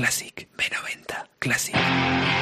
Classic. B90 Classic.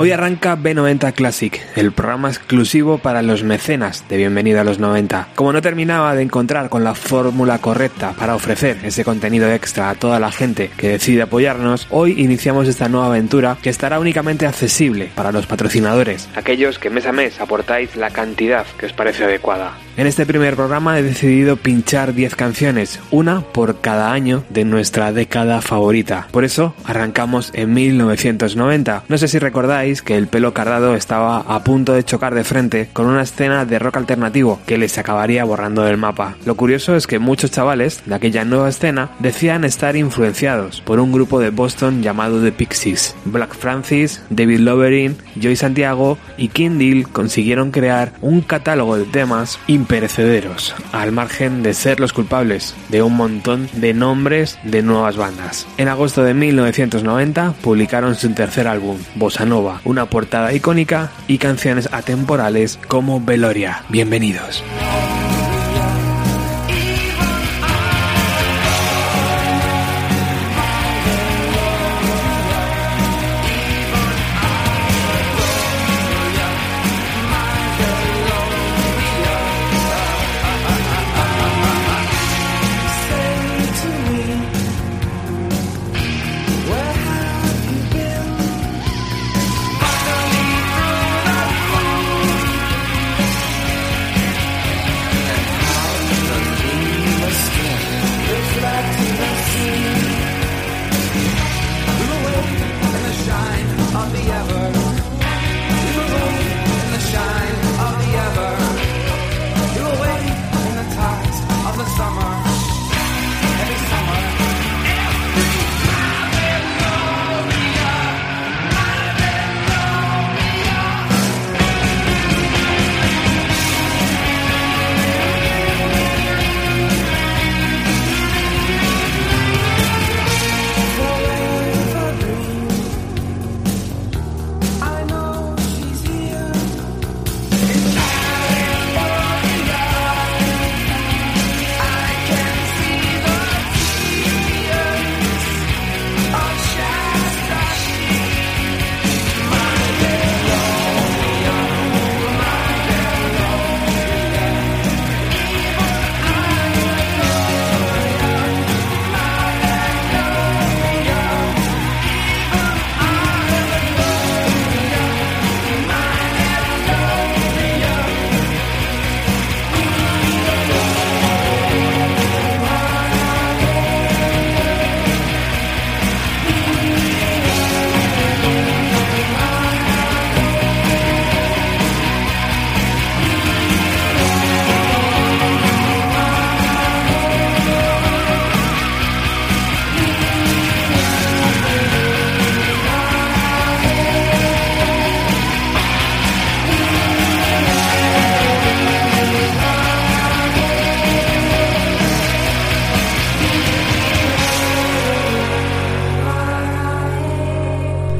Hoy arranca B90 Classic, el programa exclusivo para los mecenas de Bienvenido a los 90. Como no terminaba de encontrar con la fórmula correcta para ofrecer ese contenido extra a toda la gente que decide apoyarnos, hoy iniciamos esta nueva aventura que estará únicamente accesible para los patrocinadores, aquellos que mes a mes aportáis la cantidad que os parece adecuada. En este primer programa he decidido pinchar 10 canciones, una por cada año de nuestra década favorita. Por eso arrancamos en 1990. No sé si recordáis que el pelo cardado estaba a punto de chocar de frente con una escena de rock alternativo que les acabaría borrando del mapa. Lo curioso es que muchos chavales de aquella nueva escena decían estar influenciados por un grupo de Boston llamado The Pixies. Black Francis, David Loverin, Joy Santiago y King Deal consiguieron crear un catálogo de temas perecederos, al margen de ser los culpables de un montón de nombres de nuevas bandas. En agosto de 1990 publicaron su tercer álbum, Bossa Nova, una portada icónica y canciones atemporales como Veloria. Bienvenidos.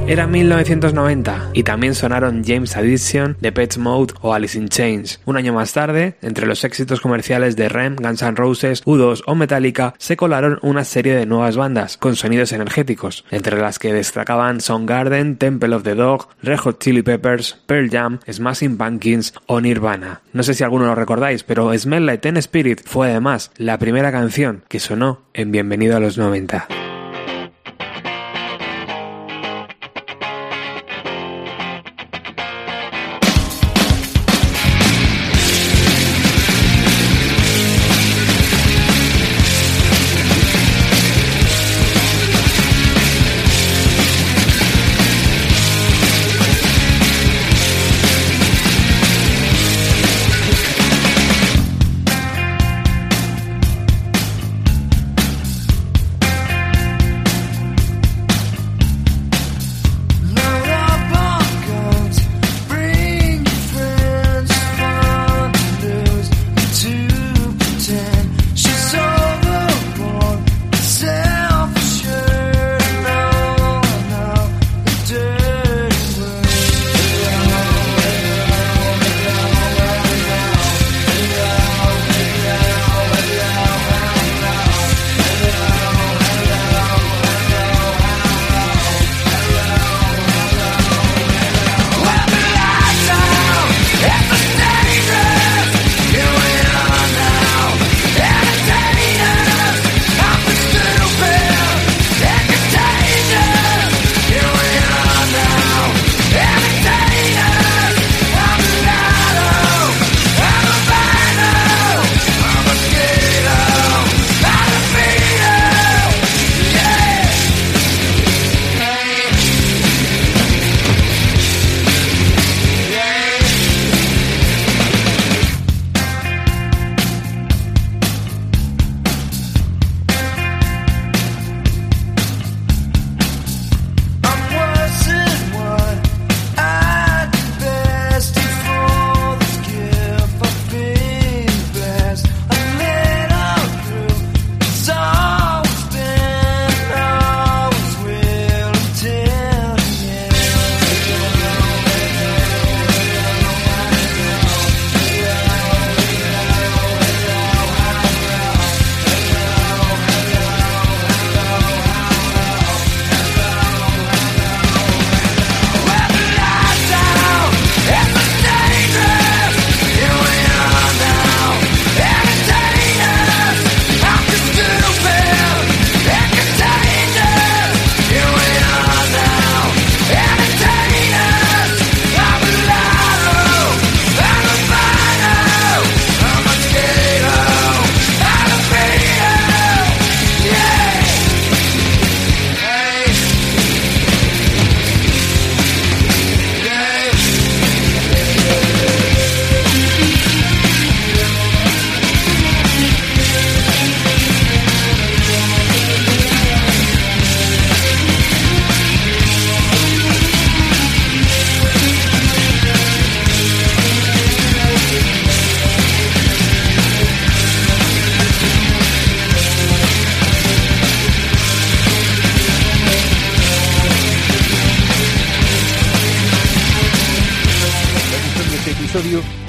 Era 1990 y también sonaron James Addiction, The Pets Mode o Alice in Chains. Un año más tarde, entre los éxitos comerciales de Rem, Guns N' Roses, U2 o Metallica, se colaron una serie de nuevas bandas con sonidos energéticos, entre las que destacaban Soundgarden, Temple of the Dog, Red Hot Chili Peppers, Pearl Jam, Smashing Pumpkins o Nirvana. No sé si alguno lo recordáis, pero Smell Like Teen Spirit fue además la primera canción que sonó en Bienvenido a los 90.